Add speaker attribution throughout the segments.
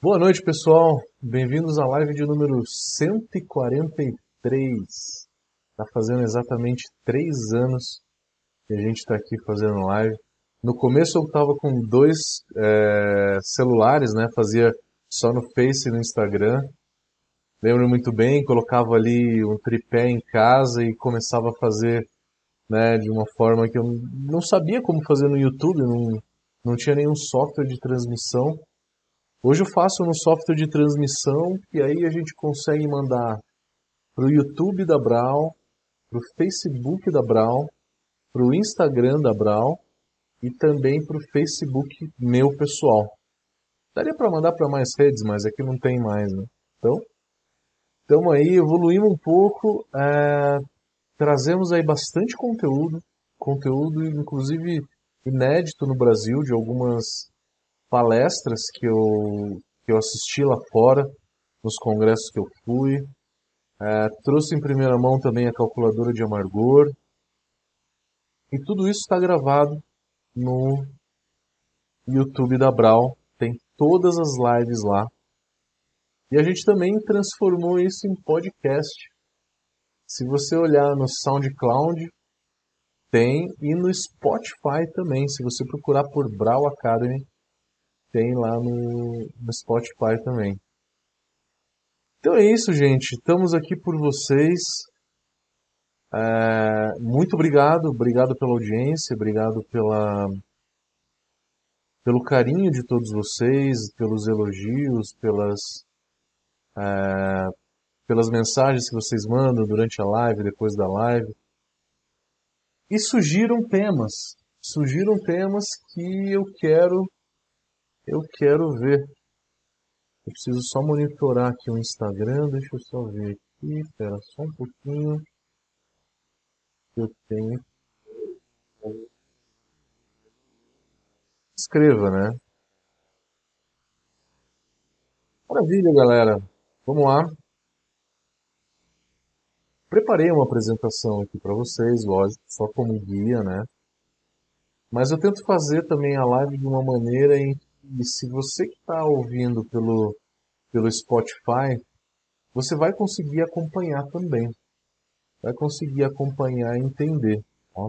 Speaker 1: Boa noite, pessoal. Bem-vindos à live de número 143. Está fazendo exatamente três anos que a gente está aqui fazendo live. No começo eu estava com dois é, celulares, né? Fazia só no Face e no Instagram. Lembro muito bem, colocava ali um tripé em casa e começava a fazer né, de uma forma que eu não sabia como fazer no YouTube, não, não tinha nenhum software de transmissão. Hoje eu faço no software de transmissão e aí a gente consegue mandar para o YouTube da Brau, para o Facebook da Brau, para o Instagram da Brau e também para o Facebook meu pessoal. Daria para mandar para mais redes, mas aqui não tem mais, né? Então, estamos aí, evoluímos um pouco, é, trazemos aí bastante conteúdo, conteúdo inclusive inédito no Brasil, de algumas palestras que eu, que eu assisti lá fora, nos congressos que eu fui. É, trouxe em primeira mão também a calculadora de amargor. E tudo isso está gravado no YouTube da Brau. Tem todas as lives lá. E a gente também transformou isso em podcast. Se você olhar no SoundCloud, tem, e no Spotify também. Se você procurar por Brau Academy, tem lá no, no Spotify também. Então é isso, gente. Estamos aqui por vocês. É, muito obrigado, obrigado pela audiência, obrigado pela, pelo carinho de todos vocês, pelos elogios, pelas, é, pelas mensagens que vocês mandam durante a live, depois da live. E surgiram temas, surgiram temas que eu quero eu quero ver. Eu preciso só monitorar aqui o Instagram. Deixa eu só ver aqui. Espera só um pouquinho. Eu tenho. Escreva, né? Maravilha, galera. Vamos lá. Preparei uma apresentação aqui para vocês, lógico, só como guia, né? Mas eu tento fazer também a live de uma maneira em e se você que está ouvindo pelo, pelo Spotify, você vai conseguir acompanhar também. Vai conseguir acompanhar e entender. Tá?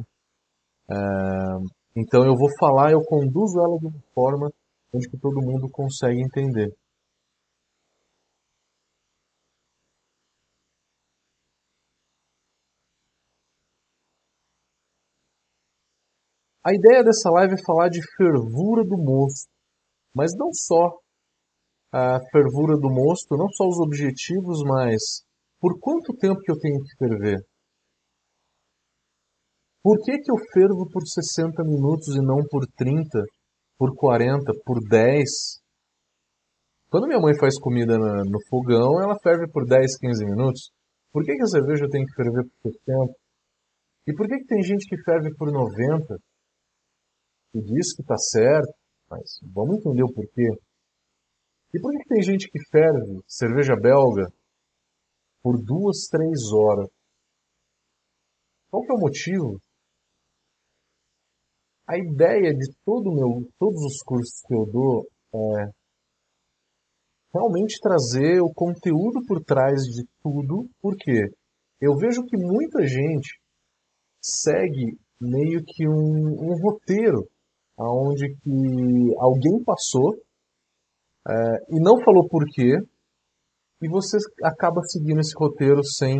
Speaker 1: É, então eu vou falar, eu conduzo ela de uma forma onde que todo mundo consegue entender. A ideia dessa live é falar de fervura do moço mas não só a fervura do mosto, não só os objetivos, mas por quanto tempo que eu tenho que ferver? Por que, que eu fervo por 60 minutos e não por 30, por 40, por 10? Quando minha mãe faz comida no fogão, ela ferve por 10, 15 minutos. Por que, que a cerveja tem que ferver por 60? E por que, que tem gente que ferve por 90? E diz que está certo? Mas vamos entender o porquê. E por que tem gente que ferve cerveja belga por duas, três horas? Qual que é o motivo? A ideia de todo meu, todos os cursos que eu dou é realmente trazer o conteúdo por trás de tudo, porque eu vejo que muita gente segue meio que um, um roteiro onde que alguém passou é, e não falou por quê, e você acaba seguindo esse roteiro sem,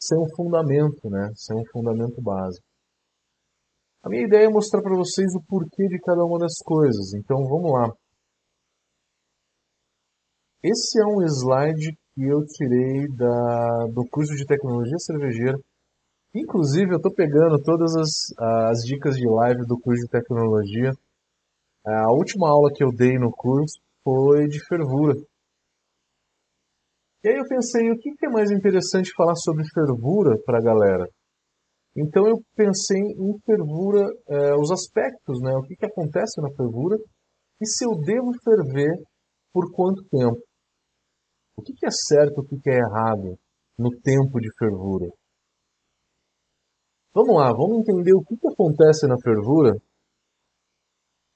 Speaker 1: sem um fundamento, né? sem um fundamento básico. A minha ideia é mostrar para vocês o porquê de cada uma das coisas, então vamos lá. Esse é um slide que eu tirei da, do curso de tecnologia cervejeira Inclusive, eu estou pegando todas as, as dicas de live do curso de tecnologia. A última aula que eu dei no curso foi de fervura. E aí eu pensei, o que é mais interessante falar sobre fervura para a galera? Então eu pensei em fervura, eh, os aspectos, né? o que, que acontece na fervura e se eu devo ferver por quanto tempo. O que, que é certo, o que, que é errado no tempo de fervura. Vamos lá, vamos entender o que, que acontece na fervura.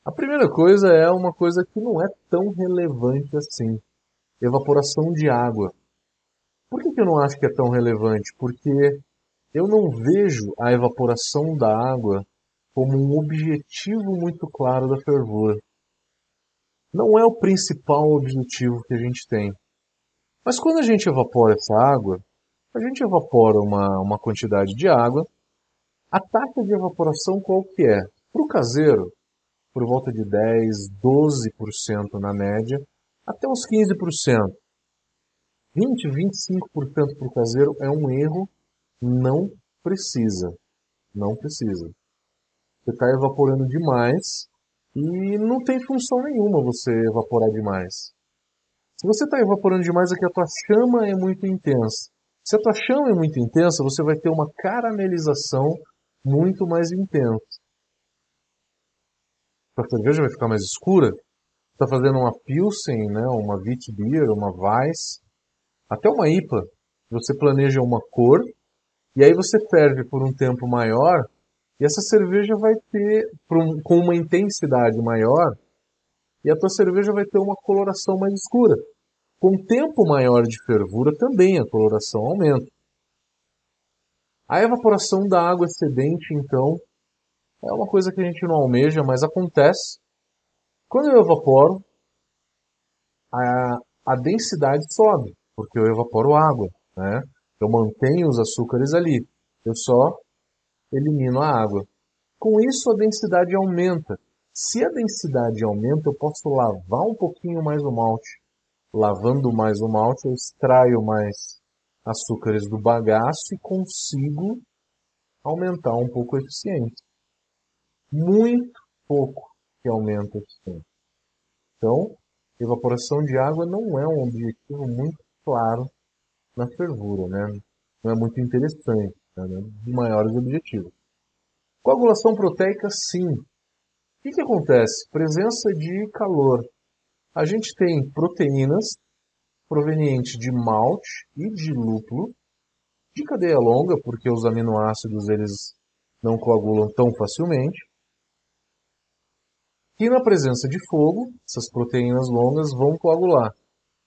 Speaker 1: A primeira coisa é uma coisa que não é tão relevante assim: evaporação de água. Por que, que eu não acho que é tão relevante? Porque eu não vejo a evaporação da água como um objetivo muito claro da fervura. Não é o principal objetivo que a gente tem. Mas quando a gente evapora essa água, a gente evapora uma, uma quantidade de água. A taxa de evaporação qual que é? Para o caseiro, por volta de 10, 12% na média, até uns 15%. 20, 25% para o caseiro é um erro, não precisa. Não precisa. Você está evaporando demais e não tem função nenhuma você evaporar demais. Se você está evaporando demais é que a tua chama é muito intensa. Se a tua chama é muito intensa, você vai ter uma caramelização muito mais intensa. A cerveja vai ficar mais escura. Está fazendo uma Pilsen, né, uma Witbier, uma Weiss, até uma IPA. Você planeja uma cor e aí você ferve por um tempo maior e essa cerveja vai ter, com uma intensidade maior, e a tua cerveja vai ter uma coloração mais escura. Com tempo maior de fervura também a coloração aumenta. A evaporação da água excedente, então, é uma coisa que a gente não almeja, mas acontece. Quando eu evaporo, a, a densidade sobe, porque eu evaporo água. Né? Eu mantenho os açúcares ali. Eu só elimino a água. Com isso, a densidade aumenta. Se a densidade aumenta, eu posso lavar um pouquinho mais o malte. Lavando mais o malte, eu extraio mais açúcares do bagaço e consigo aumentar um pouco a eficiência. Muito pouco que aumenta a eficiência. Então, evaporação de água não é um objetivo muito claro na fervura, né? Não é muito interessante né, de maiores objetivos. Coagulação proteica, sim. O que, que acontece? Presença de calor. A gente tem proteínas provenientes de malte e de lúpulo, de cadeia longa, porque os aminoácidos eles não coagulam tão facilmente. E na presença de fogo, essas proteínas longas vão coagular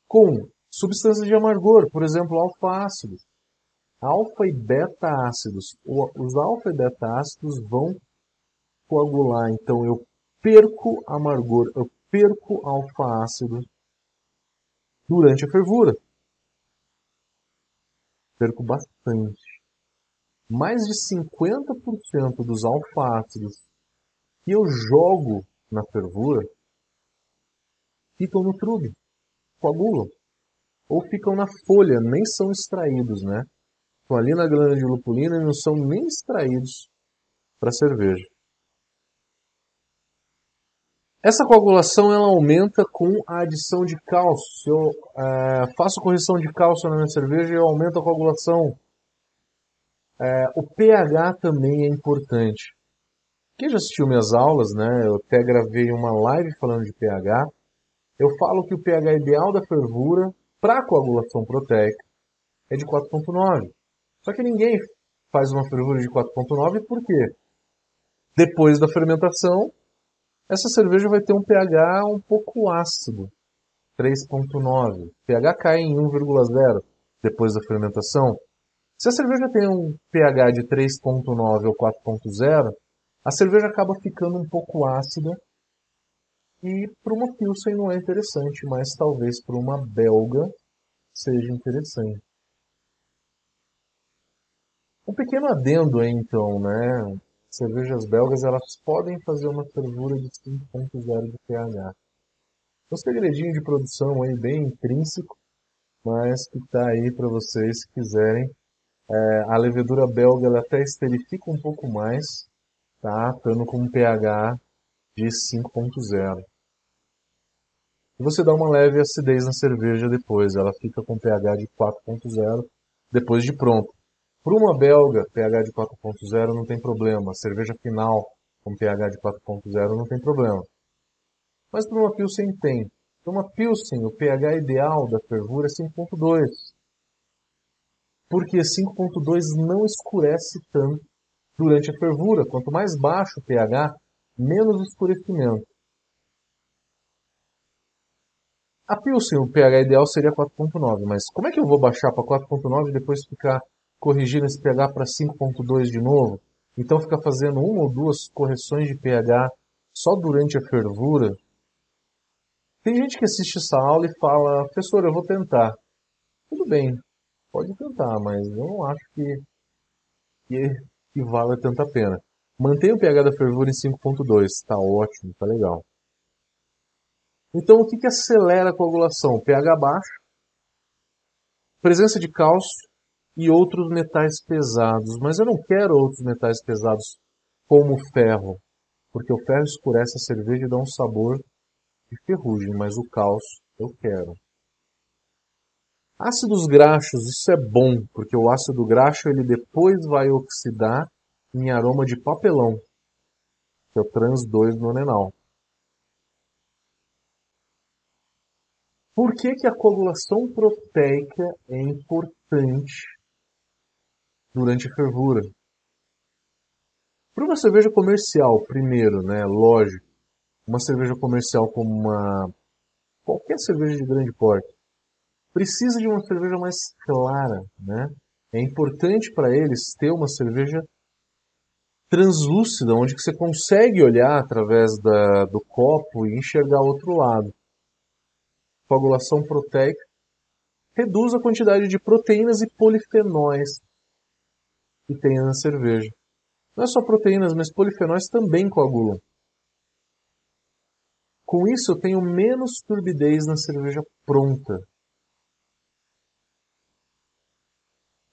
Speaker 1: com substâncias de amargor, por exemplo, alfa-ácidos alfa e beta ácidos. Os alfa e beta ácidos vão coagular, então eu perco amargor, eu perco alfa ácido durante a fervura. Perco bastante. Mais de 50% dos alfa ácidos que eu jogo na fervura ficam no trube, coagulam. Ou ficam na folha, nem são extraídos, né? estão ali na glândula lupulina e não são nem extraídos para cerveja. Essa coagulação ela aumenta com a adição de cálcio. Se eu é, faço correção de cálcio na minha cerveja, eu aumento a coagulação. É, o pH também é importante. Quem já assistiu minhas aulas, né? Eu até gravei uma live falando de pH. Eu falo que o pH ideal da fervura para coagulação proteica é de 4.9. Só que ninguém faz uma fervura de 4.9 porque depois da fermentação, essa cerveja vai ter um pH um pouco ácido, 3.9. pH cai em 1,0 depois da fermentação. Se a cerveja tem um pH de 3.9 ou 4.0, a cerveja acaba ficando um pouco ácida e para uma Pilsen não é interessante, mas talvez para uma belga seja interessante. Um pequeno adendo aí, então, né? Cervejas belgas, elas podem fazer uma fervura de 5.0 de pH. Um segredinho de produção aí bem intrínseco, mas que está aí para vocês se quiserem. É, a levedura belga ela até esterifica um pouco mais, tá? Estando com um pH de 5.0. E você dá uma leve acidez na cerveja depois, ela fica com pH de 4.0 depois de pronto. Para uma belga, pH de 4.0 não tem problema. Cerveja final com pH de 4.0 não tem problema. Mas para uma Pilsen tem. Para uma Pilsen, o pH ideal da fervura é 5.2. Porque 5.2 não escurece tanto durante a fervura. Quanto mais baixo o pH, menos escurecimento. A Pilsen, o pH ideal seria 4.9, mas como é que eu vou baixar para 4.9 e depois ficar corrigindo esse pH para 5.2 de novo? Então ficar fazendo uma ou duas correções de pH só durante a fervura? Tem gente que assiste essa aula e fala, professor, eu vou tentar. Tudo bem, pode tentar, mas eu não acho que, que, que vale tanto a pena. Mantenha o pH da fervura em 5.2, está ótimo, está legal. Então, o que, que acelera a coagulação? pH baixo, presença de cálcio e outros metais pesados. Mas eu não quero outros metais pesados como o ferro, porque o ferro escurece a cerveja e dá um sabor de ferrugem, mas o cálcio eu quero. Ácidos graxos, isso é bom, porque o ácido graxo ele depois vai oxidar em aroma de papelão, que é o trans 2-nonenal. Por que, que a coagulação proteica é importante durante a fervura? Para uma cerveja comercial, primeiro, né, lógico, uma cerveja comercial como uma qualquer cerveja de grande porte precisa de uma cerveja mais clara, né? É importante para eles ter uma cerveja translúcida, onde você consegue olhar através da, do copo e enxergar outro lado coagulação proteica, reduz a quantidade de proteínas e polifenóis que tem na cerveja. Não é só proteínas, mas polifenóis também coagulam. Com isso, eu tenho menos turbidez na cerveja pronta.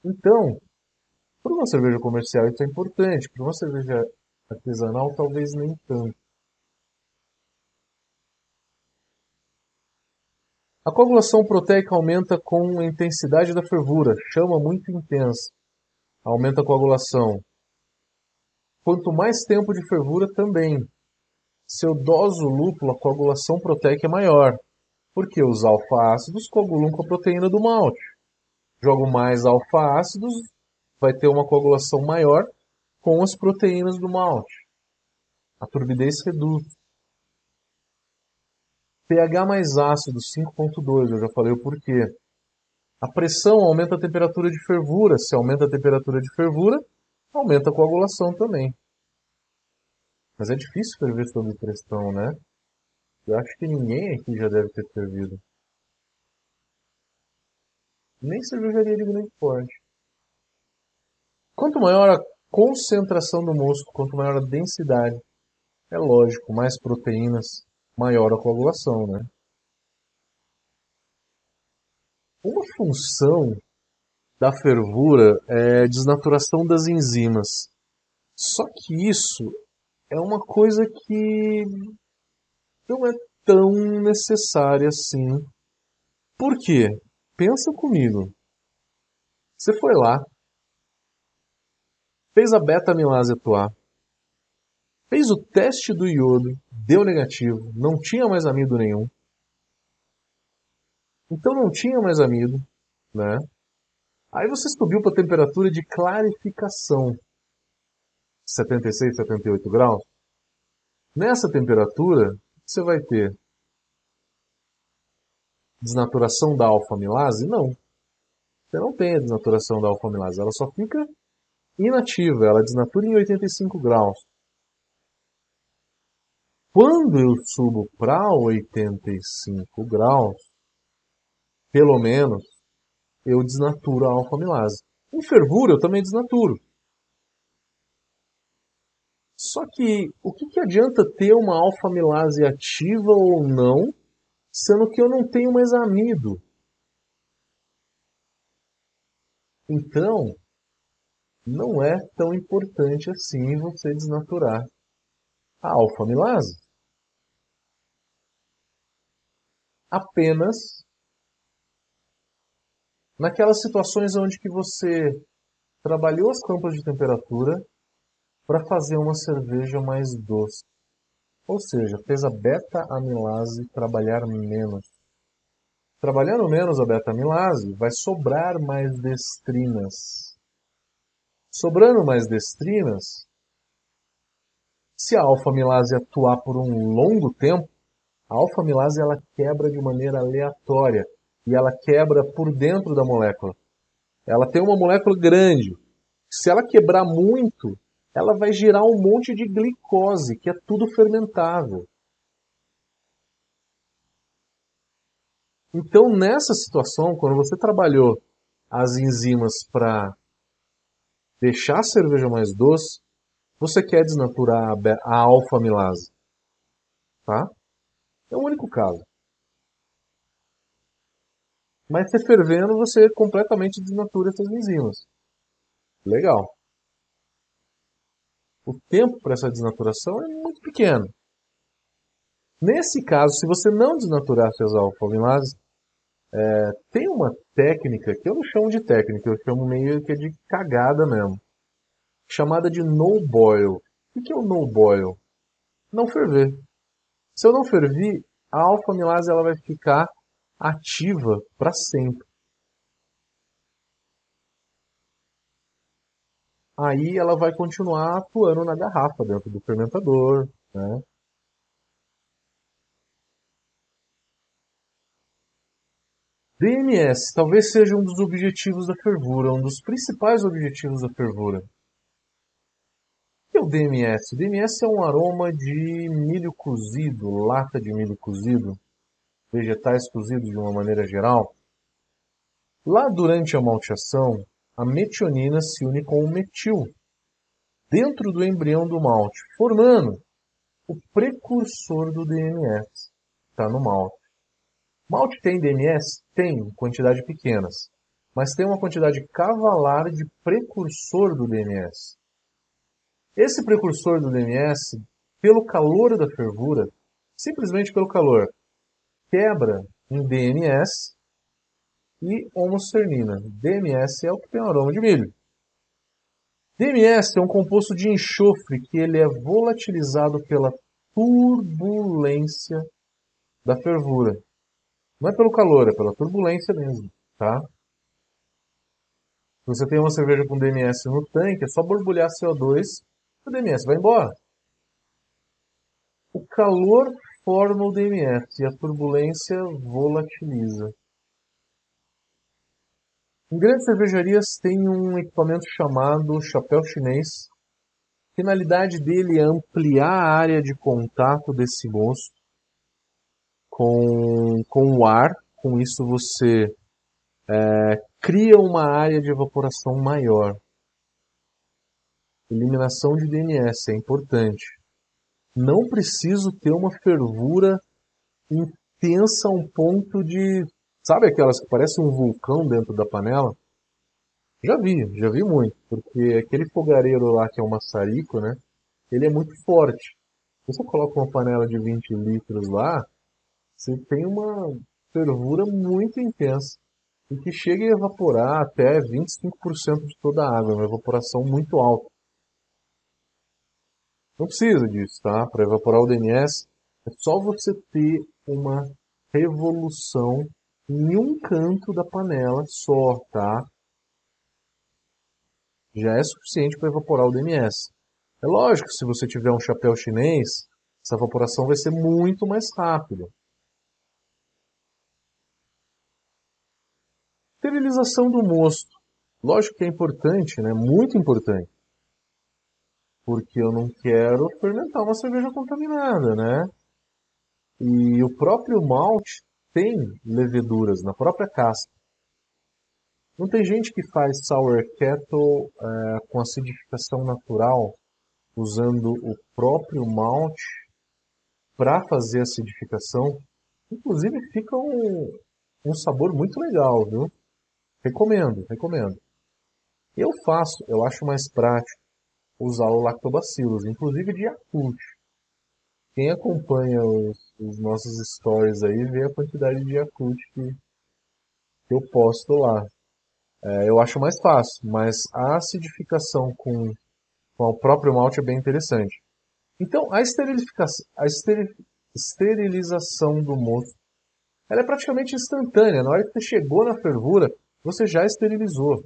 Speaker 1: Então, para uma cerveja comercial isso é importante, para uma cerveja artesanal talvez nem tanto. A coagulação proteica aumenta com a intensidade da fervura, chama muito intensa. Aumenta a coagulação. Quanto mais tempo de fervura, também. Se eu doso o lúpulo, a coagulação proteica é maior, porque os alfa-ácidos coagulam com a proteína do malte. Jogo mais alfa-ácidos, vai ter uma coagulação maior com as proteínas do malte. A turbidez reduz pH mais ácido, 5.2, eu já falei o porquê. A pressão aumenta a temperatura de fervura. Se aumenta a temperatura de fervura, aumenta a coagulação também. Mas é difícil ferver sob pressão, né? Eu acho que ninguém aqui já deve ter fervido. Nem cervejaria de grande porte. Quanto maior a concentração do mosto, quanto maior a densidade, é lógico, mais proteínas, maior a coagulação, né? Uma função da fervura é desnaturação das enzimas. Só que isso é uma coisa que não é tão necessária assim. Por quê? Pensa comigo. Você foi lá, fez a beta-amilase atuar, Fez o teste do iodo, deu negativo, não tinha mais amido nenhum. Então não tinha mais amido, né? Aí você subiu para a temperatura de clarificação, 76, 78 graus. Nessa temperatura, você vai ter desnaturação da alfa-amilase? Não. Você não tem a desnaturação da alfa-amilase, ela só fica inativa, ela desnatura em 85 graus. Quando eu subo para 85 graus, pelo menos, eu desnaturo a alfa-amilase. Em fervura eu também desnaturo. Só que o que, que adianta ter uma alfa-amilase ativa ou não, sendo que eu não tenho mais amido? Então, não é tão importante assim você desnaturar a alfa-amilase. apenas naquelas situações onde que você trabalhou as campas de temperatura para fazer uma cerveja mais doce. Ou seja, fez a beta-amilase trabalhar menos. Trabalhando menos a beta-amilase, vai sobrar mais destrinas. Sobrando mais destrinas, se a alfa-amilase atuar por um longo tempo, A alfa-amilase ela quebra de maneira aleatória e ela quebra por dentro da molécula. Ela tem uma molécula grande. Se ela quebrar muito, ela vai gerar um monte de glicose, que é tudo fermentável. Então, nessa situação, quando você trabalhou as enzimas para deixar a cerveja mais doce, você quer desnaturar a alfa-amilase. Tá? É o único caso. Mas se fervendo, você completamente desnatura essas enzimas. Legal. O tempo para essa desnaturação é muito pequeno. Nesse caso, se você não desnaturar as alfa-amilase, é, tem uma técnica que eu não chamo de técnica, eu chamo meio que de cagada mesmo, chamada de no boil. O que é o no boil? Não ferver. Se eu não ferver, a alfa-amilase ela vai ficar ativa para sempre. Aí ela vai continuar atuando na garrafa dentro do fermentador, né? DMS talvez seja um dos objetivos da fervura, um dos principais objetivos da fervura. O que é o DMS? O DMS é um aroma de milho cozido, lata de milho cozido, vegetais cozidos de uma maneira geral. Lá durante a malteação, a metionina se une com o metil dentro do embrião do malte, formando o precursor do DMS. Está no malte. Malte tem DMS? Tem, em quantidade pequenas, mas tem uma quantidade cavalar de precursor do DMS. Esse precursor do DMS, pelo calor da fervura, simplesmente pelo calor, quebra em DMS e homocernina. DMS é o que tem aroma de milho. DMS é um composto de enxofre que ele é volatilizado pela turbulência da fervura. Não é pelo calor, é pela turbulência mesmo, tá? Se você tem uma cerveja com DMS no tanque, é só borbulhar CO2 e o DMS vai embora. O calor forma o DMS e a turbulência volatiliza. Em grandes cervejarias tem um equipamento chamado chapéu chinês. A finalidade dele é ampliar a área de contato desse mosto com, com o ar. Com isso você é, cria uma área de evaporação maior. Eliminação de DNS é importante. Não preciso ter uma fervura intensa a um ponto de. Sabe aquelas que parecem um vulcão dentro da panela? Já vi, já vi muito. Porque aquele fogareiro lá que é o maçarico, né? Ele é muito forte. Você coloca uma panela de 20 litros lá, você tem uma fervura muito intensa e que chega a evaporar até 25% de toda a água, uma evaporação muito alta. Não precisa disso, tá? Para evaporar o DNS, é só você ter uma revolução em um canto da panela só, tá? Já é suficiente para evaporar o DNS. É lógico que se você tiver um chapéu chinês, essa evaporação vai ser muito mais rápida. Esterilização do mosto. Lógico que é importante, né? Muito importante. Porque eu não quero fermentar uma cerveja contaminada, né? E o próprio malte tem leveduras na própria casca. Não tem gente que faz sour kettle é, com acidificação natural, usando o próprio malte para fazer acidificação. Inclusive fica um, um sabor muito legal, viu? Recomendo, recomendo. Eu faço, eu acho mais prático usar o lactobacillus, inclusive de Yakult. Quem acompanha os, os, nossos stories aí vê a quantidade de Yakult que, que eu posto lá. É, eu acho mais fácil, mas a acidificação com, com o próprio malte é bem interessante. Então, a, a esterilização do mosto ela é praticamente instantânea. Na hora que você chegou na fervura, você já esterilizou.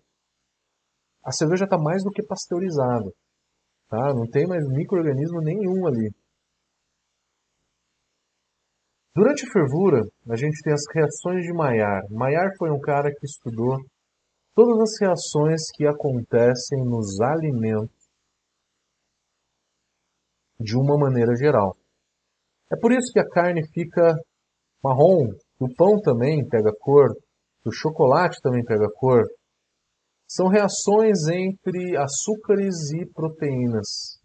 Speaker 1: A cerveja está mais do que pasteurizada. Tá? Não tem mais microorganismo nenhum ali. Durante a fervura, a gente tem as reações de Maillard. Maillard foi um cara que estudou todas as reações que acontecem nos alimentos de uma maneira geral. É por isso que a carne fica marrom, o pão também pega cor, o chocolate também pega cor. São reações entre açúcares e proteínas.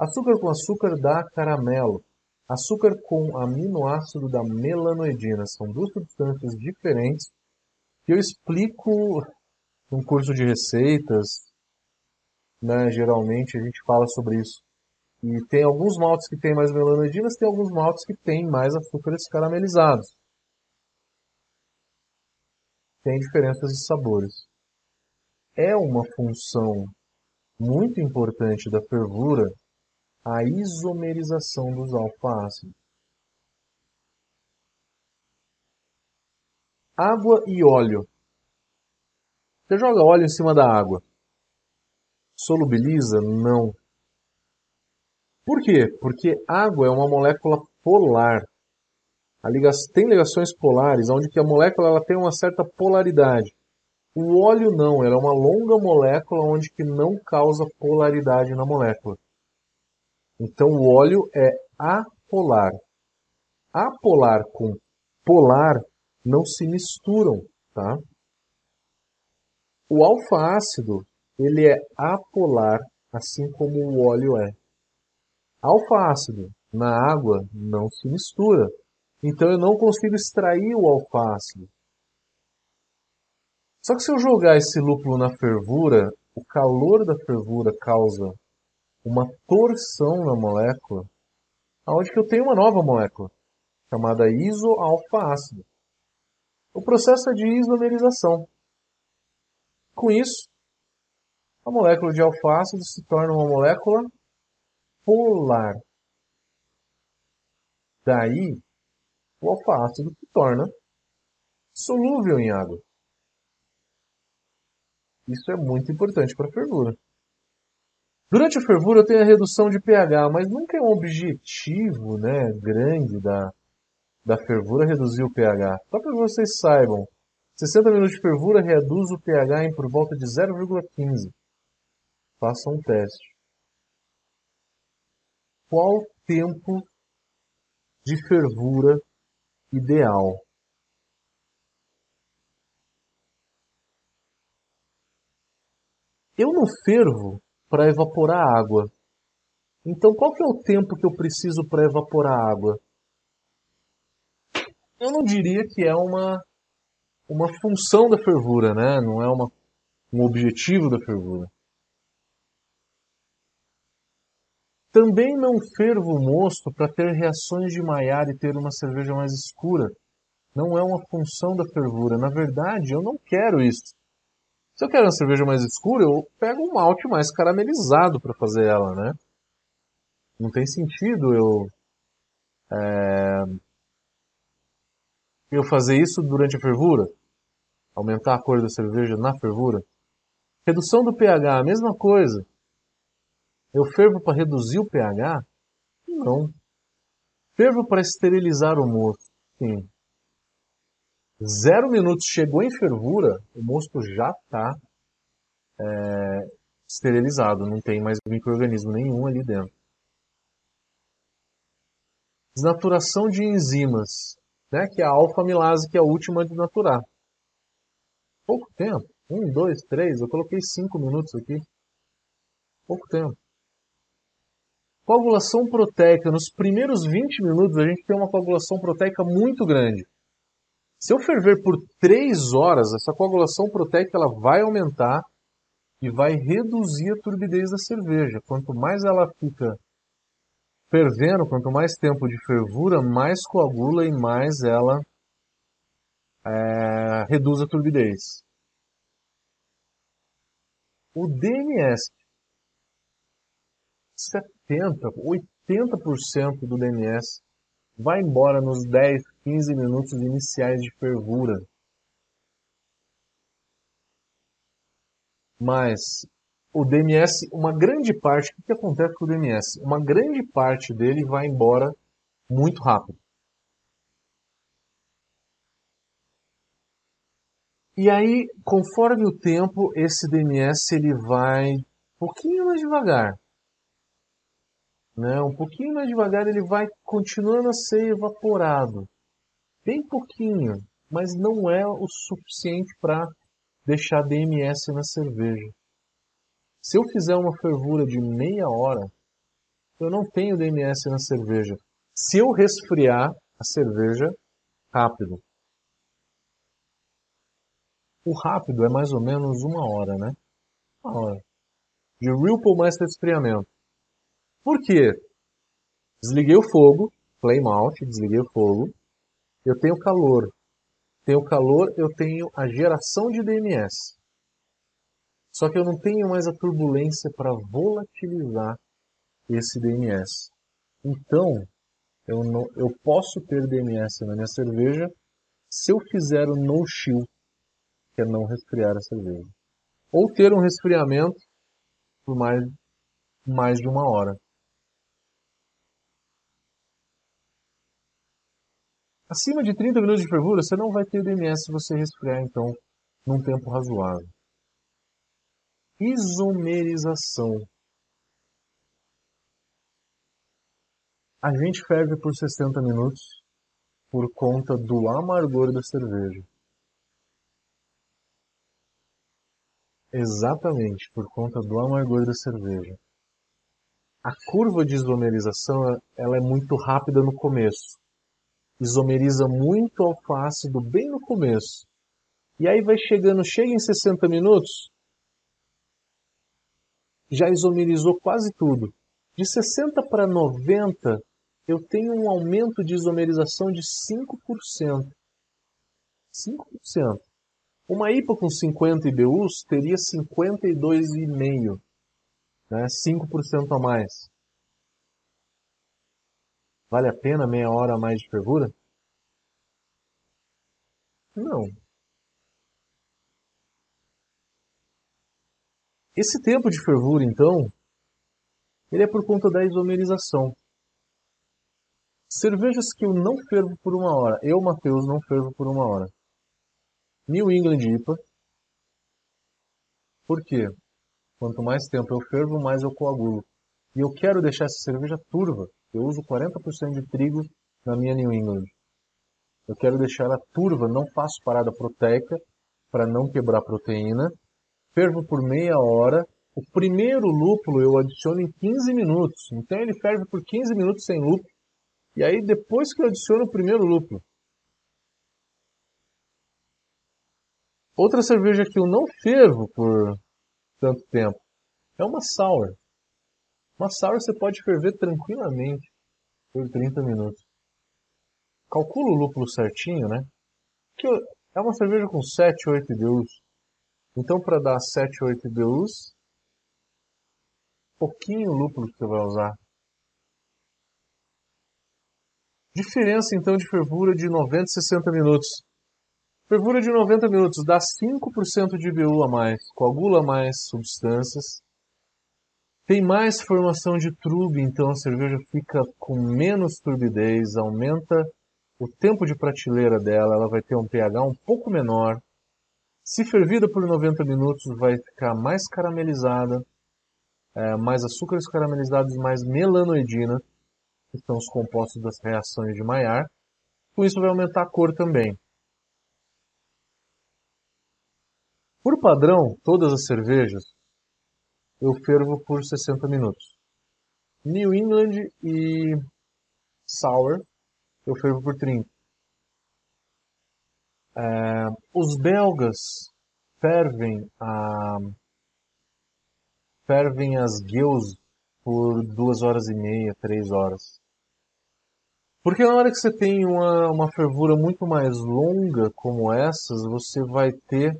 Speaker 1: Açúcar com açúcar dá caramelo. Açúcar com aminoácido da melanoidina. São duas substâncias diferentes que eu explico no curso de receitas. Né? Geralmente a gente fala sobre isso. E tem alguns maltes que têm mais melanoidinas, tem alguns maltes que têm mais açúcares caramelizados. Tem diferenças de sabores. É uma função muito importante da fervura a isomerização dos alfa-ácidos. Água e óleo. Você joga óleo em cima da água. Solubiliza? Não. Por quê? Porque água é uma molécula polar. Tem ligações polares, onde que a molécula ela tem uma certa polaridade. O óleo não, ela é uma longa molécula onde que não causa polaridade na molécula. Então o óleo é apolar. Apolar com polar não se misturam, tá? O alfa-ácido, ele é apolar, assim como o óleo é. Alfa-ácido na água não se mistura. Então eu não consigo extrair o alfa-ácido. Só que se eu jogar esse lúpulo na fervura, o calor da fervura causa uma torção na molécula, onde que eu tenho uma nova molécula, chamada isoalfa-ácido. O processo é de isomerização. Com isso, a molécula de alfa-ácido se torna uma molécula polar. Daí, o alfa-ácido se torna solúvel em água. Isso é muito importante para a fervura. Durante a fervura eu tenho a redução de pH, mas nunca é um objetivo né, grande da, da fervura reduzir o pH. Só para vocês saibam, 60 minutos de fervura reduz o pH em por volta de 0,15. Façam um teste. Qual tempo de fervura ideal? Eu não fervo para evaporar água. Então, qual que é o tempo que eu preciso para evaporar água? Eu não diria que é uma, uma função da fervura, né? não é uma, um objetivo da fervura. Também não fervo o mosto para ter reações de Maillard e ter uma cerveja mais escura. Não é uma função da fervura. Na verdade, eu não quero isso. Se eu quero uma cerveja mais escura, eu pego um malte mais caramelizado para fazer ela, né? Não tem sentido eu é, eu fazer isso durante a fervura, aumentar a cor da cerveja na fervura. Redução do pH, a mesma coisa. Eu fervo para reduzir o pH? Não. Fervo para esterilizar o mosto? Sim. Zero minutos chegou em fervura, o mosto já está é, esterilizado, não tem mais microorganismo nenhum ali dentro. Desnaturação de enzimas, né, que é a alfa-amilase, que é a última a desnaturar. Pouco tempo. Um, dois, três, eu coloquei cinco minutos aqui. Pouco tempo. Coagulação proteica. Nos primeiros 20 minutos a gente tem uma coagulação proteica muito grande. Se eu ferver por 3 horas, essa coagulação proteica ela vai aumentar e vai reduzir a turbidez da cerveja. Quanto mais ela fica fervendo, quanto mais tempo de fervura, mais coagula e mais ela é, reduz a turbidez. O DMS, 70, 80% do DMS vai embora nos 10, quinze minutos iniciais de fervura. Mas o DMS, uma grande parte, o que acontece com o DMS? Uma grande parte dele vai embora muito rápido. E aí, conforme o tempo, esse DMS ele vai um pouquinho mais devagar. Né? Um pouquinho mais devagar ele vai continuando a ser evaporado. Bem pouquinho, mas não é o suficiente para deixar DMS na cerveja. Se eu fizer uma fervura de meia hora, eu não tenho DMS na cerveja. Se eu resfriar a cerveja rápido. O rápido é mais ou menos uma hora, né? Uma hora. De Ripple mais resfriamento. Por quê? Desliguei o fogo, flame out, desliguei o fogo. Eu tenho calor. Tenho calor, eu tenho a geração de DMS. Só que eu não tenho mais a turbulência para volatilizar esse DMS. Então, eu, não, eu posso ter DMS na minha cerveja se eu fizer o no chill, que é não resfriar a cerveja. Ou ter um resfriamento por mais, mais de uma hora. Acima de 30 minutos de fervura, você não vai ter DMS se você resfriar, então, num tempo razoável. Isomerização. A gente ferve por 60 minutos por conta do amargor da cerveja. Exatamente, por conta do amargor da cerveja. A curva de isomerização ela é muito rápida no começo. Isomeriza muito alfácido bem no começo. E aí vai chegando, chega em 60 minutos, já isomerizou quase tudo. De 60 para 90, eu tenho um aumento de isomerização de 5%. 5%. Uma IPA com 50 IBUs teria 52,5%. Né? 5% a mais. Vale a pena meia hora a mais de fervura? Não. Esse tempo de fervura, então, ele é por conta da isomerização. Cervejas que eu não fervo por uma hora. Eu, Matheus, não fervo por uma hora. New England IPA. Por quê? Quanto mais tempo eu fervo, mais eu coagulo. E eu quero deixar essa cerveja turva. Eu uso 40% de trigo na minha New England. Eu quero deixar ela turva, não faço parada proteica para não quebrar proteína. Fervo por meia hora. O primeiro lúpulo eu adiciono em 15 minutos. Então ele ferve por 15 minutos sem lúpulo. E aí depois que eu adiciono o primeiro lúpulo. Outra cerveja que eu não fervo por tanto tempo é uma sour. Uma sour você pode ferver tranquilamente por 30 minutos. Calcula o lúpulo certinho, né? Que é uma cerveja com 7, 8 IBUs. Então, para dar 7, 8 IBUs, pouquinho lúpulo que você vai usar. Diferença então de fervura de 90 e 60 minutos. Fervura de 90 minutos dá 5% de IBU a mais, coagula mais substâncias, tem mais formação de trube, então a cerveja fica com menos turbidez, aumenta o tempo de prateleira dela, ela vai ter um pH um pouco menor. Se fervida por 90 minutos, vai ficar mais caramelizada, é, mais açúcares caramelizados, mais melanoidina que são os compostos das reações de Maillard. Com isso vai aumentar a cor também. Por padrão, todas as cervejas eu fervo por 60 minutos. New England e Sour eu fervo por 30. É, os belgas fervem a fervem as gueus por duas horas e meia, três horas. Porque na hora que você tem uma, uma fervura muito mais longa como essas, você vai ter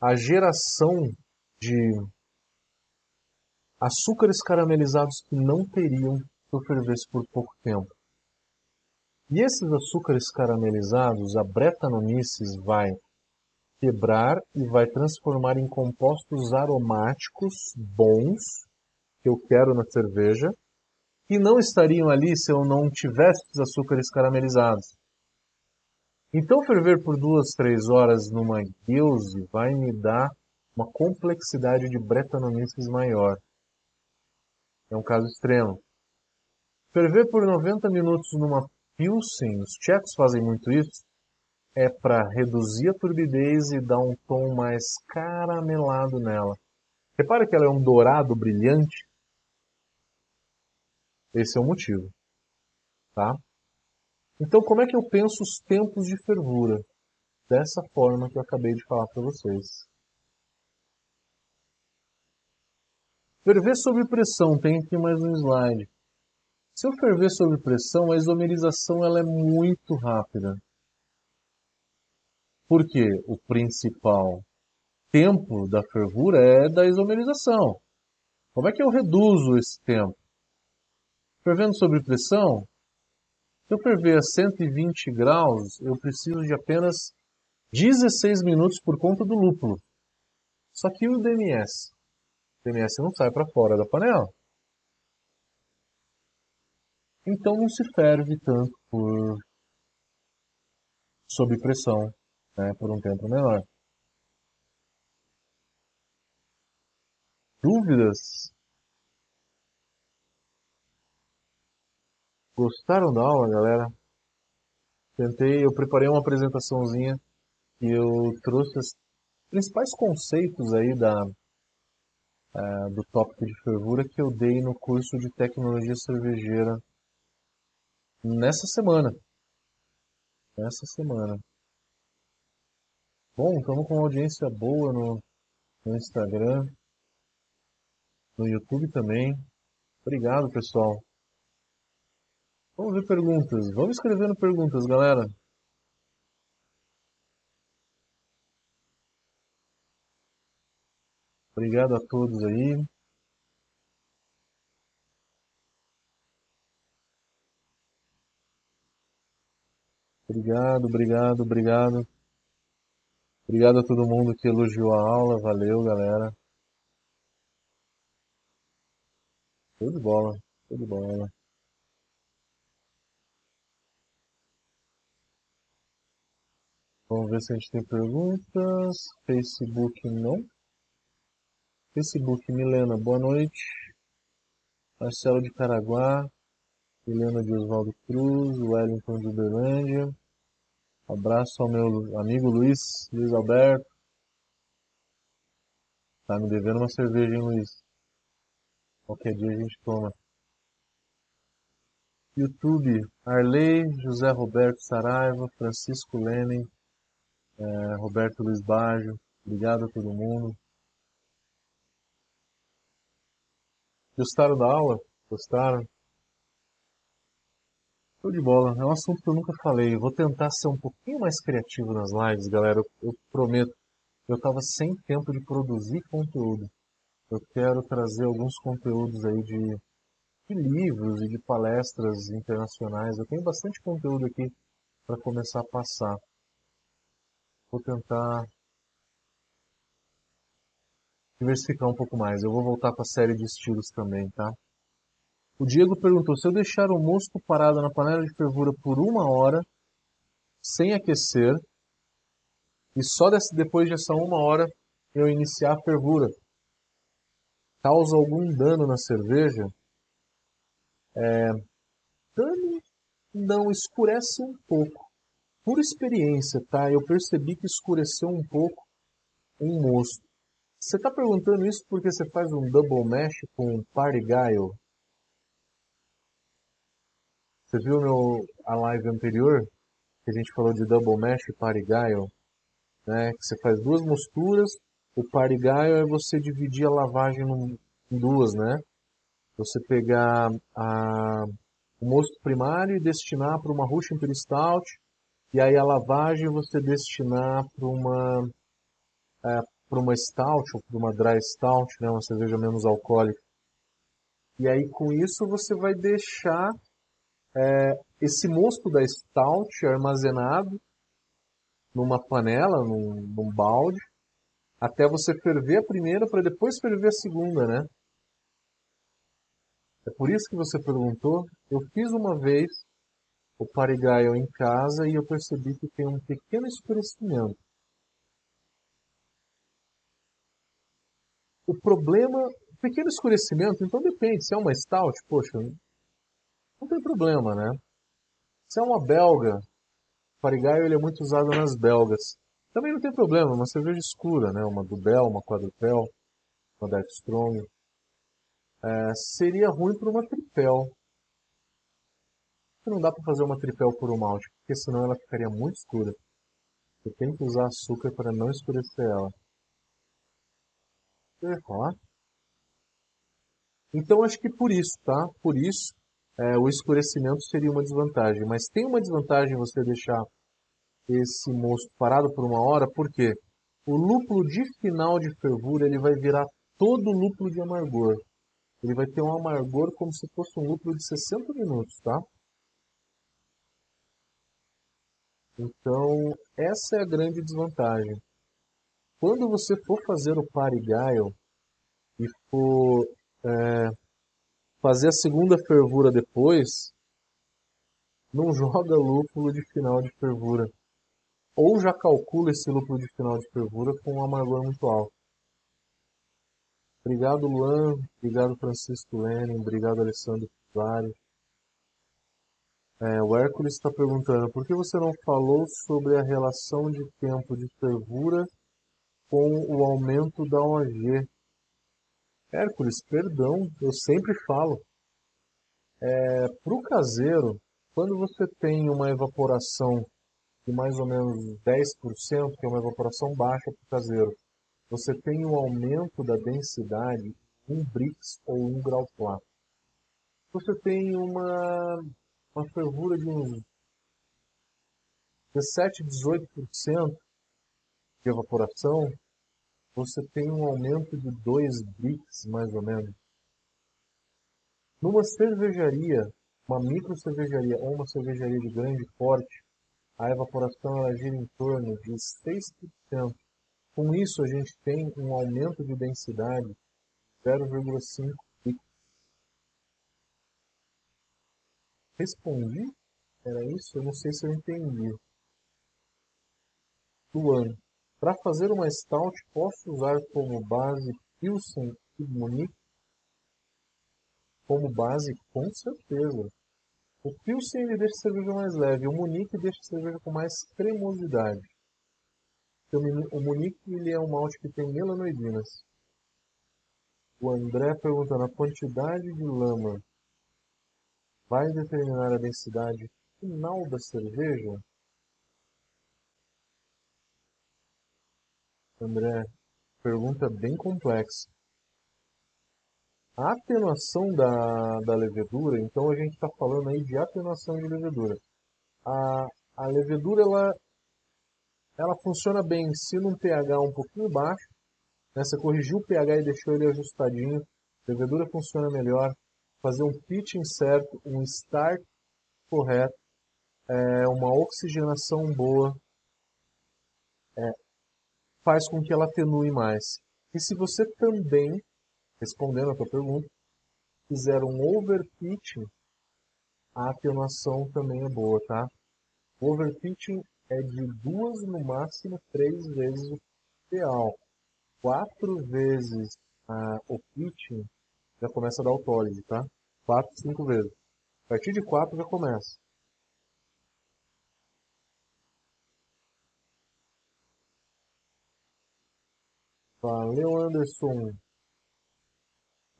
Speaker 1: a geração de açúcares caramelizados que não teriam se eu fervesse por pouco tempo. E esses açúcares caramelizados, a Brettanomyces vai quebrar e vai transformar em compostos aromáticos bons que eu quero na cerveja que não estariam ali se eu não tivesse os açúcares caramelizados. Então ferver por duas, três horas numa guilze vai me dar uma complexidade de Brettanomyces maior. É um caso extremo. Ferver por 90 minutos numa Pilsen, os tchecos fazem muito isso, é para reduzir a turbidez e dar um tom mais caramelado nela. Repare que ela é um dourado brilhante. Esse é o motivo. Tá? Então, como é que eu penso os tempos de fervura? Dessa forma que eu acabei de falar para vocês. Ferver sob pressão, tem aqui mais um slide. Se eu ferver sob pressão, a isomerização ela é muito rápida. Porque o principal tempo da fervura é da isomerização. Como é que eu reduzo esse tempo? Fervendo sob pressão, se eu ferver a 120 graus, eu preciso de apenas 16 minutos por conta do lúpulo. Só que o DMS? O DMS não sai para fora da panela. Então não se ferve tanto por sob pressão, né, por um tempo menor. Dúvidas? Gostaram da aula, galera? Tentei, eu preparei uma apresentaçãozinha e eu trouxe os principais conceitos aí da, uh, do tópico de fervura que eu dei no curso de tecnologia cervejeira nessa semana. Nessa semana. Bom, estamos com uma audiência boa no, no Instagram, no YouTube também. Obrigado, pessoal. Vamos ver perguntas. Vamos escrevendo perguntas, galera. Obrigado a todos aí. Obrigado, obrigado, obrigado. Obrigado a todo mundo que elogiou a aula. Valeu, galera. Show de bola, show bola. Vamos ver se a gente tem perguntas. Facebook não. Facebook, Milena, boa noite. Marcelo de Caraguá. Helena de Oswaldo Cruz. Wellington de Uberlândia. Abraço ao meu amigo Luiz, Luiz Alberto. Tá me devendo uma cerveja, hein, Luiz? Qualquer dia a gente toma. YouTube, Arley, José Roberto Saraiva, Francisco Lenin, é, Roberto Luiz Baggio, obrigado a todo mundo. Gostaram da aula? Gostaram? Show de bola. É um assunto que eu nunca falei. vou tentar ser um pouquinho mais criativo nas lives, galera. Eu, eu prometo. Eu estava sem tempo de produzir conteúdo. Eu quero trazer alguns conteúdos aí de, de livros e de palestras internacionais. Eu tenho bastante conteúdo aqui para começar a passar. Vou tentar diversificar um pouco mais. Eu vou voltar com a série de estilos também, tá? O Diego perguntou: se eu deixar o mosto parado na panela de fervura por uma hora, sem aquecer, e só depois dessa uma hora eu iniciar a fervura, causa algum dano na cerveja? É, dano não escurece um pouco. Por experiência, tá? Eu percebi que escureceu um pouco um mosto. Você está perguntando isso porque você faz um double mash com party guile? Você viu meu, a live anterior que a gente falou de double mash e party guile? Né? Que você faz duas mosturas o parigaio é você dividir a lavagem em duas, né? Você pegar a, o mosto primário e destinar para uma Russian Imperial Stout, e aí a lavagem você destinar para uma é, para uma stout ou para uma dry stout, né, uma cerveja menos alcoólica. E aí com isso você vai deixar é, esse mosto da stout armazenado numa panela, num, num balde, até você ferver a primeira para depois ferver a segunda, né? É por isso que você perguntou. Eu fiz uma vez o Parigaio em casa e eu percebi que tem um pequeno escurecimento. O problema, pequeno escurecimento, então depende, se é uma stout, poxa, não tem problema, né? Se é uma belga, Parigaio ele é muito usado nas belgas. Também não tem problema, uma cerveja escura, né? Uma Dubel, uma Quadrupel, uma Dark Strong. É, seria ruim para uma tripel. Não dá para fazer uma tripel por um malte, porque senão ela ficaria muito escura. Você tem que usar açúcar para não escurecer ela. Então acho que por isso, tá? Por isso é, o escurecimento seria uma desvantagem. Mas tem uma desvantagem você deixar esse mosto parado por uma hora, porque o lúpulo de final de fervura ele vai virar todo lúpulo de amargor. Ele vai ter um amargor como se fosse um lúpulo de 60 minutos, tá? Então, essa é a grande desvantagem. Quando você for fazer o parigaio e for é, fazer a segunda fervura depois, não joga lúpulo de final de fervura. Ou já calcula esse lúpulo de final de fervura com um amargor muito alto. Obrigado, Luan. Obrigado, Francisco Lenin. Obrigado, Alessandro Pivari. É, o Hércules está perguntando por que você não falou sobre a relação de tempo de fervura com o aumento da OG. Hércules, perdão, eu sempre falo. É, Para o caseiro, quando você tem uma evaporação de mais ou menos 10%, que é uma evaporação baixa para o caseiro, você tem um aumento da densidade um Brix ou um grau Plá. Você tem uma, uma fervura de uns 17, 18% de evaporação, você tem um aumento de 2 Brix, mais ou menos. Numa cervejaria, uma micro cervejaria ou uma cervejaria de grande porte, a evaporação ela gira em torno de 6%. Com isso, a gente tem um aumento de densidade de 0,5 Brix. Respondi? Era isso? Eu não sei se eu entendi. Luan, para fazer uma stout, posso usar como base Pilsen Munique? Como base, com certeza. O Pilsen ele deixa a cerveja mais leve, o Munique deixa a cerveja com mais cremosidade. O Munique ele é um malte que tem melanoidinas. O André perguntando a quantidade de lama vai determinar a densidade final da cerveja? André, pergunta bem complexa. A atenuação da, da levedura, então a gente está falando aí de atenuação de levedura. A, a levedura, ela, ela funciona bem se num pH um pouquinho baixo, né? você corrigiu o pH e deixou ele ajustadinho, a levedura funciona melhor. Fazer um pitching certo, um start correto, é, uma oxigenação boa, é, faz com que ela atenue mais. E se você também, respondendo a tua pergunta, fizer um overfitting, a atenuação também é boa, tá? Overfitting é de duas, no máximo três vezes o ideal. Quatro vezes ah, o pitching já começa a dar autólise, tá? Quatro, cinco vezes. A partir de quatro já começa. Valeu, Anderson.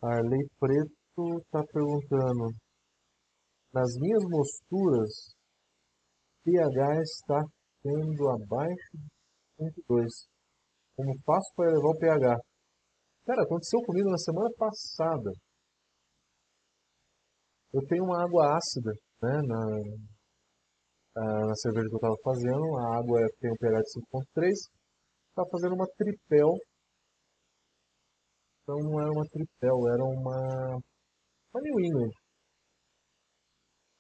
Speaker 1: Arley Preto está perguntando. Nas minhas mosturas, pH está sendo abaixo de 1.2. Como faço para elevar o pH? Cara, aconteceu comigo na semana passada. Eu tenho uma água ácida né, na, na cerveja que eu estava fazendo. A água tem um pH de 5.3. Estava fazendo uma tripel então não era uma tripel, era uma, uma New England.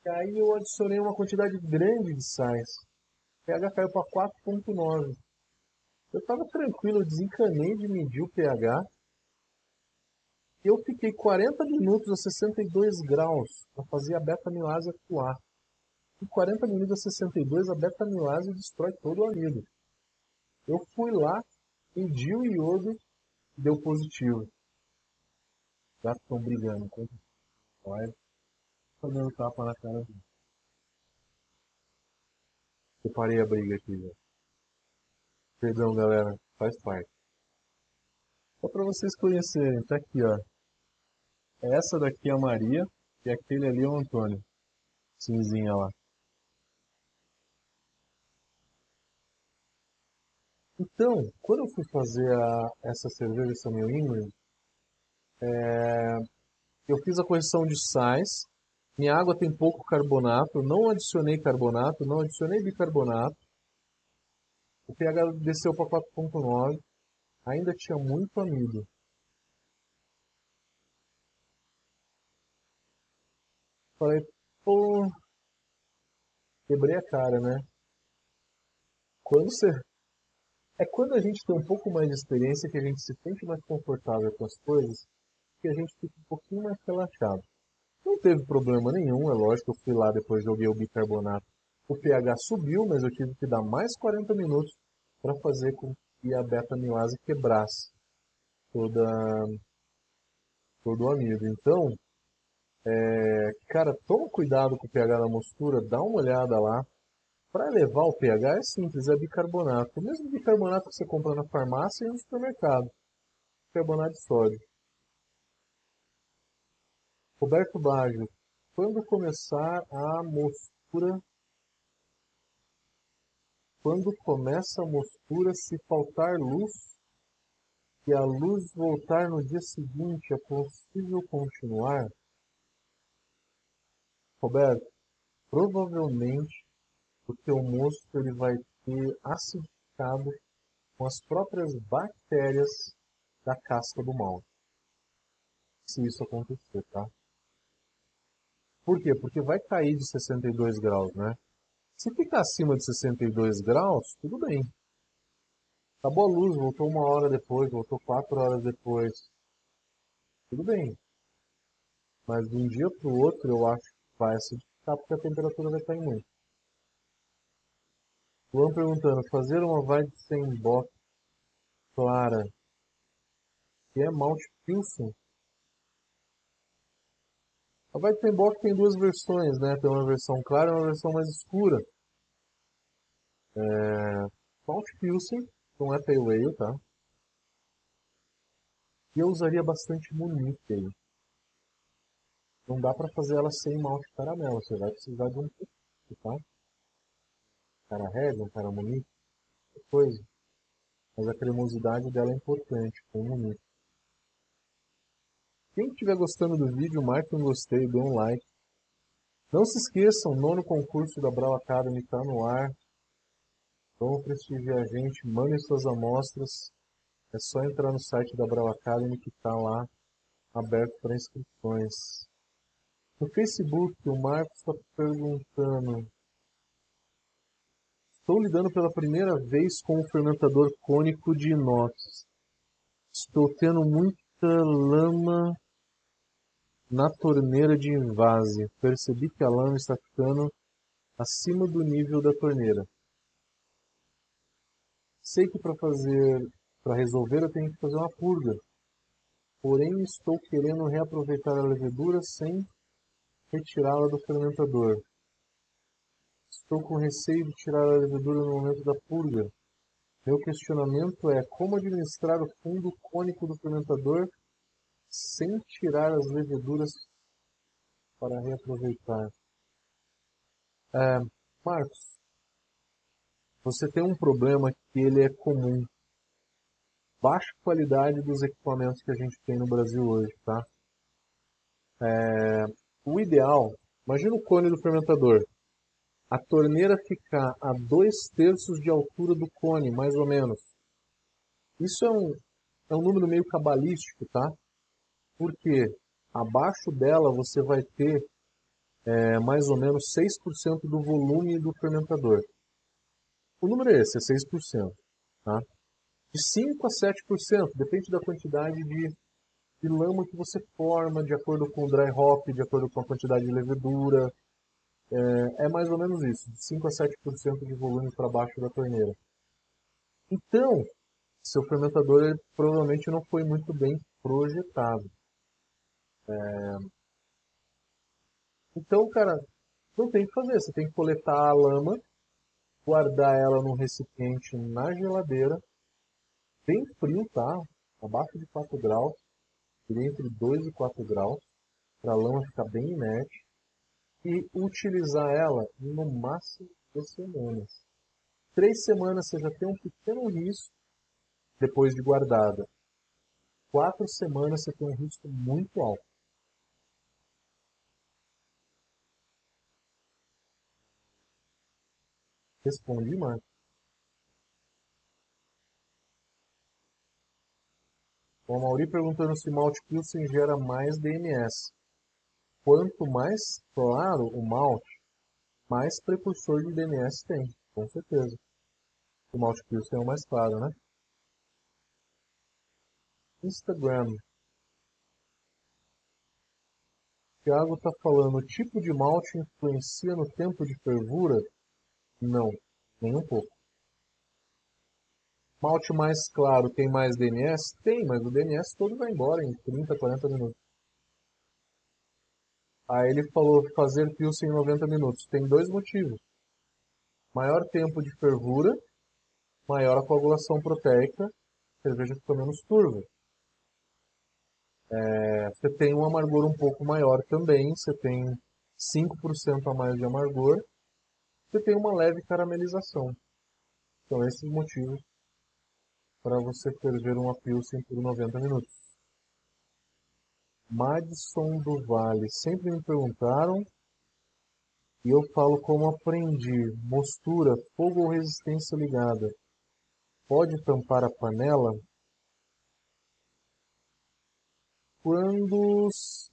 Speaker 1: E aí eu adicionei uma quantidade grande de sais. O pH caiu para 4.9. Eu estava tranquilo, eu desencanei de medir o pH. Eu fiquei 40 minutos a 62 graus para fazer a beta-milase atuar. Em 40 minutos a 62, a beta-amilase destrói todo o amido. Eu fui lá, pedi o iodo, deu positivo. Já estão brigando. Olha, tô dando tapa na cara dele. Separei a briga aqui. Perdão, galera. Faz parte. Só para vocês conhecerem, tá aqui, ó. Essa daqui é a Maria e aquele ali é o Antônio. Cinzinha lá. Então, quando eu fui fazer a, essa cerveja, New England, é, eu fiz a correção de sais. Minha água tem pouco carbonato, não adicionei carbonato, não adicionei bicarbonato. O pH desceu para 4.9. Ainda tinha muito amido. Falei, pô, quebrei a cara, né? Quando você é quando a gente tem um pouco mais de experiência que a gente se sente mais confortável com as coisas, que a gente fica um pouquinho mais relaxado. Não teve problema nenhum, é lógico, eu fui lá depois joguei o bicarbonato. O pH subiu, mas eu tive que dar mais 40 minutos para fazer com que a beta-amilase quebrasse toda, todo o amido. Então, é, cara, toma cuidado com o pH da mostura, dá uma olhada lá, para elevar o pH é simples, é bicarbonato. O mesmo bicarbonato que você compra na farmácia e no supermercado. Bicarbonato de sódio. Roberto Baggio, quando começar a mostura quando começa a mostura, se faltar luz e a luz voltar no dia seguinte, é possível continuar? Roberto, provavelmente o teu mosto ele vai ter acidificado com as próprias bactérias da casca do malte. Se isso acontecer, tá? Por quê? Porque vai cair de 62 graus, né? Se ficar acima de 62 graus, tudo bem. Acabou a luz, voltou uma hora depois, voltou quatro horas depois. Tudo bem. Mas de um dia para o outro eu acho que vai acidificar porque a temperatura vai cair muito. Luan perguntando, fazer uma vibe sem box clara, que é malte pilsen. A box tem duas versões, né? Tem uma versão clara e uma versão mais escura. É... Malte pilsen, não é pale ale, tá? E eu usaria bastante munique aí. Não dá para fazer ela sem malte caramelo, você vai precisar de um pouco, tá? cara Red, um cara Munique, coisa. Mas a cremosidade dela é importante, com Munique. Quem estiver gostando do vídeo, marque um gostei, dê um like. Não se esqueçam, o nono concurso da Brau Academy está no ar. Vão prestigiar a gente, mandem suas amostras. É só entrar no site da Brau Academy que está lá aberto para inscrições. No Facebook, o Marcos está perguntando Estou lidando pela primeira vez com um fermentador cônico de inox. Estou tendo muita lama na torneira de invase. Percebi que a lama está ficando acima do nível da torneira. Sei que para fazer, para resolver eu tenho que fazer uma purga. Porém estou querendo reaproveitar a levedura sem retirá-la do fermentador. Estou com receio de tirar a levedura no momento da purga. Meu questionamento é como administrar o fundo cônico do fermentador sem tirar as leveduras para reaproveitar. É, Marcos, você tem um problema que ele é comum. Baixa qualidade dos equipamentos que a gente tem no Brasil hoje, tá? É, o ideal, imagina o cone do fermentador a torneira ficar a dois terços de altura do cone, mais ou menos. Isso é um, é um número meio cabalístico, tá? Porque abaixo dela você vai ter é, mais ou menos 6% do volume do fermentador. O número é esse, é 6%. Tá? De 5% a 7%, depende da quantidade de, de lama que você forma, de acordo com o dry hop, de acordo com a quantidade de levedura, é, é mais ou menos isso, de 5 a 7% de volume para baixo da torneira. Então, seu fermentador provavelmente não foi muito bem projetado. É... Então, cara, não tem o que fazer. Você tem que coletar a lama, guardar ela num recipiente na geladeira, bem frio, tá? Abaixo de 4 graus, entre 2 e 4 graus, para a lama ficar bem inerte, e utilizar ela no máximo duas semanas. Três semanas você já tem um pequeno risco depois de guardada. Quatro semanas você tem um risco muito alto. Respondi, Marcos. O Mauri perguntando se malte Pilsen gera mais DMS. Quanto mais claro o malte, mais precursor de DMS tem, com certeza. O malte Pilsen é o mais claro, né? Instagram. Tiago está falando, o tipo de malte influencia no tempo de fervura? Não, nem um pouco. Malte mais claro tem mais DNS? Tem, mas o DNS todo vai embora em 30, 40 minutos. Aí ele falou fazer Pilsen em 90 minutos. Tem dois motivos. Maior tempo de fervura, maior a coagulação proteica, a cerveja fica menos turva. É, você tem um amargor um pouco maior também, você tem 5% a mais de amargor, você tem uma leve caramelização. Então esses motivos para você ferver uma Pilsen por 90 minutos. Madison do Vale, sempre me perguntaram e eu falo como aprendi. Mostura, fogo ou resistência ligada. Pode tampar a panela? Quando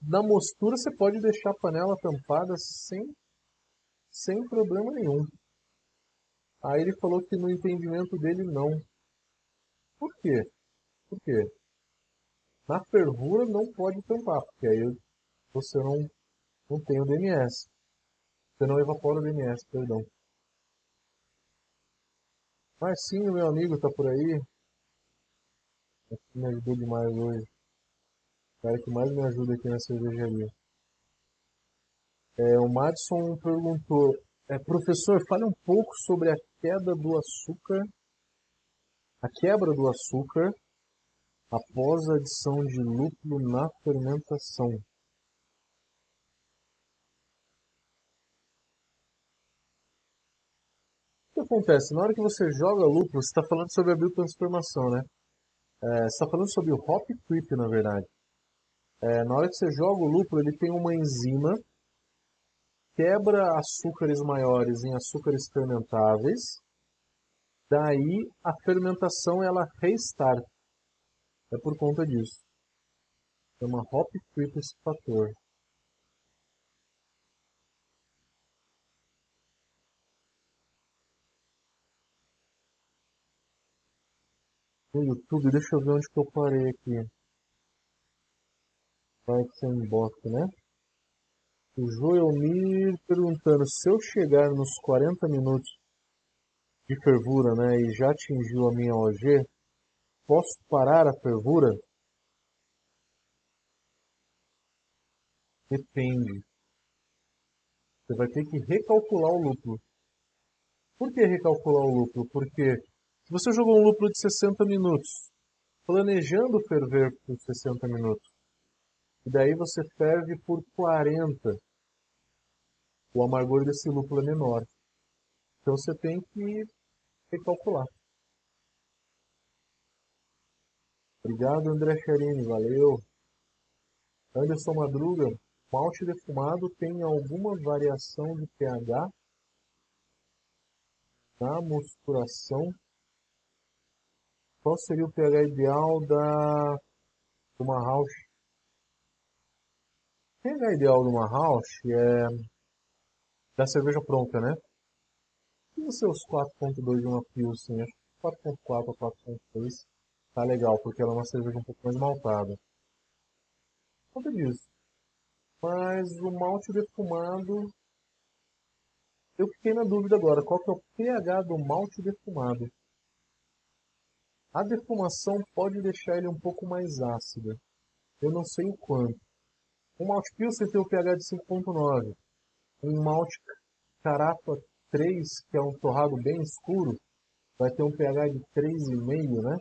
Speaker 1: na mostura você pode deixar a panela tampada sem, sem problema nenhum. Aí ele falou que no entendimento dele não. Por quê? Por quê? Na fervura não pode tampar, porque aí você não, não tem o DMS. Você não evapora o DMS, perdão. Marcinho, meu amigo, tá por aí. Me ajudou demais hoje cara que mais me ajuda aqui na cervejaria. É, o Madison perguntou, é, professor, fale um pouco sobre a queda do açúcar, a quebra do açúcar após a adição de lúpulo na fermentação. O que acontece? Na hora que você joga lúpulo, você está falando sobre a biotransformação, né? É, você está falando sobre o hop creep, na verdade. É, na hora que você joga o lúpulo, ele tem uma enzima, quebra açúcares maiores em açúcares fermentáveis, daí a fermentação ela restart. É por conta disso. Chama hop creep esse fator. No YouTube, deixa eu ver onde que eu parei aqui. Vai sem bosta, né? O Joelmir perguntando, se eu chegar nos 40 minutos de fervura, né, e já atingiu a minha OG, posso parar a fervura? Depende. Você vai ter que recalcular o lúpulo. Por que recalcular o lúpulo? Porque se você jogou um lúpulo de 60 minutos, planejando ferver por 60 minutos, e daí você ferve por 40. O amargor desse lúpulo é menor. Então você tem que recalcular. Obrigado, André Charini. Valeu. Anderson Madruga. Malte defumado tem alguma variação de pH na mosturação? Qual seria o pH ideal da uma house pH ideal numa house é da cerveja pronta, né? E os seus 4.2 de uma Pilsen, acho que 4.4 ou 4.3 tá legal, porque ela é uma cerveja um pouco mais maltada. Conta disso. Mas o malte defumado eu fiquei na dúvida agora, qual que é o pH do malte defumado? A defumação pode deixar ele um pouco mais ácido. Eu não sei o quanto. Um malte Pilsen tem o pH de 5.9. Um malte Carafa 3, que é um torrado bem escuro, vai ter um pH de 3,5, né?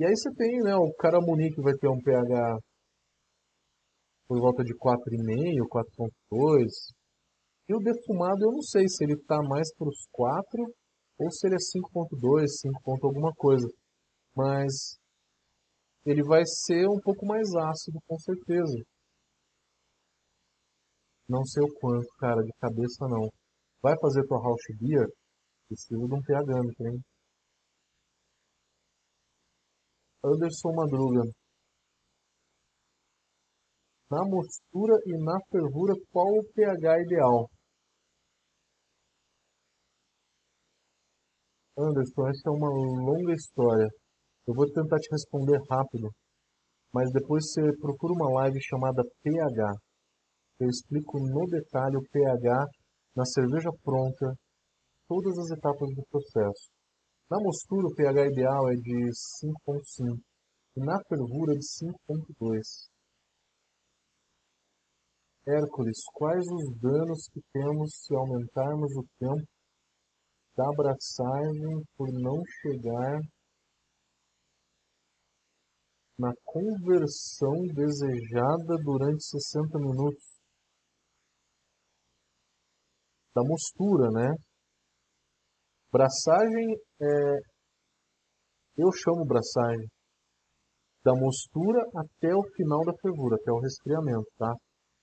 Speaker 1: E aí você tem, né, o Caramuni que vai ter um pH por volta de 4,5, 4,2. E o defumado eu não sei se ele está mais para os 4 ou se ele é 5.2, 5. alguma coisa. Mas ele vai ser um pouco mais ácido, com certeza. Não sei o quanto, cara, de cabeça não. Vai fazer tua house beer? Precisa de um pH, hein? Anderson Madruga. Na mostura e na fervura, qual o pH ideal? Anderson, essa é uma longa história. Eu vou tentar te responder rápido, mas depois você procura uma live chamada pH. Eu explico no detalhe o pH na cerveja pronta, todas as etapas do processo. Na mostura, o pH ideal é de 5.5 e na fervura de 5.2. Hércules, quais os danos que temos se aumentarmos o tempo da abraçagem por não chegar na conversão desejada durante 60 minutos? Da mostura, né? Braçagem é. Eu chamo braçagem da mostura até o final da fervura, até o resfriamento, tá?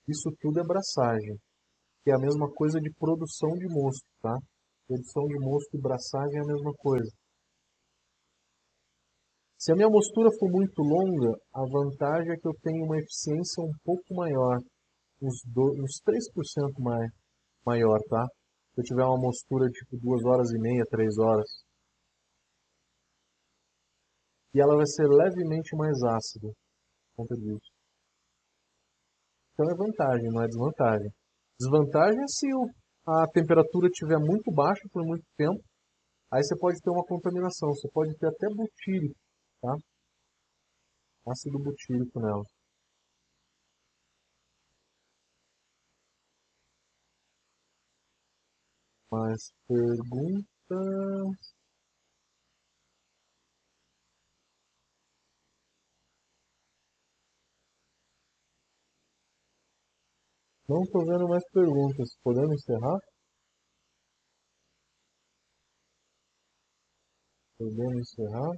Speaker 1: Isso tudo é braçagem, que é a mesma coisa de produção de mosto, tá? Produção de mosto e braçagem é a mesma coisa. Se a minha mostura for muito longa, a vantagem é que eu tenho uma eficiência um pouco maior, uns, do, uns 3% mais, maior, tá? Se eu tiver uma mostura tipo 2 horas e meia, 3 horas. E ela vai ser levemente mais ácida por conta disso. Então é vantagem, não é desvantagem. Desvantagem é se a temperatura estiver muito baixa por muito tempo, aí você pode ter uma contaminação, você pode ter até butírico, tá? Ácido butírico nela. Mais perguntas? Não estou vendo mais perguntas. Podemos encerrar? Podemos encerrar?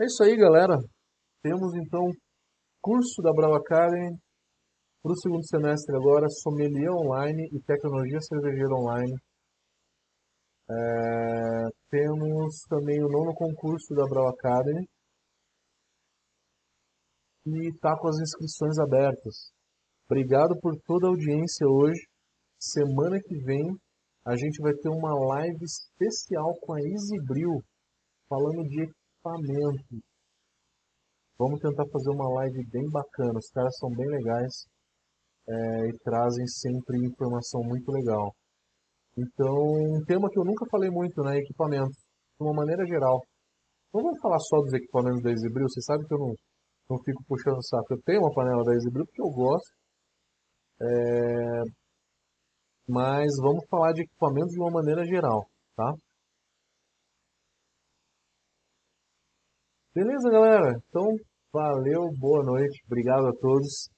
Speaker 1: É isso aí, galera. Temos então curso da Brava Karen para o segundo semestre agora, sommelier online e tecnologia cervejeira online. É, temos também o nono concurso da Brava Academy e está com as inscrições abertas. Obrigado por toda a audiência hoje. Semana que vem a gente vai ter uma live especial com a Easybril falando de equipamento. Vamos tentar fazer uma live bem bacana. Os caras são bem legais é, e trazem sempre informação muito legal. Então, um tema que eu nunca falei muito, né? Equipamentos, de uma maneira geral. Não vamos falar só dos equipamentos da Easybril, você sabe que eu não, não fico puxando o saco. Eu tenho uma panela da Easybril porque eu gosto. É... Mas vamos falar de equipamentos de uma maneira geral, tá? Beleza, galera? Então, valeu, boa noite, obrigado a todos.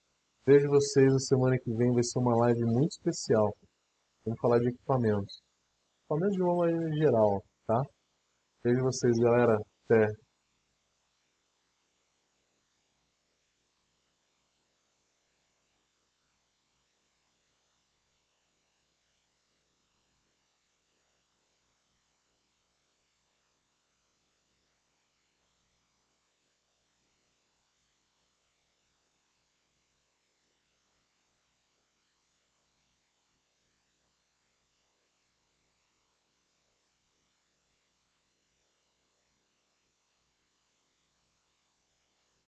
Speaker 1: Vejo vocês na semana que vem, vai ser uma live muito especial. Vamos falar de equipamentos. Equipamentos de uma maneira geral, tá? Vejo vocês, galera. Até.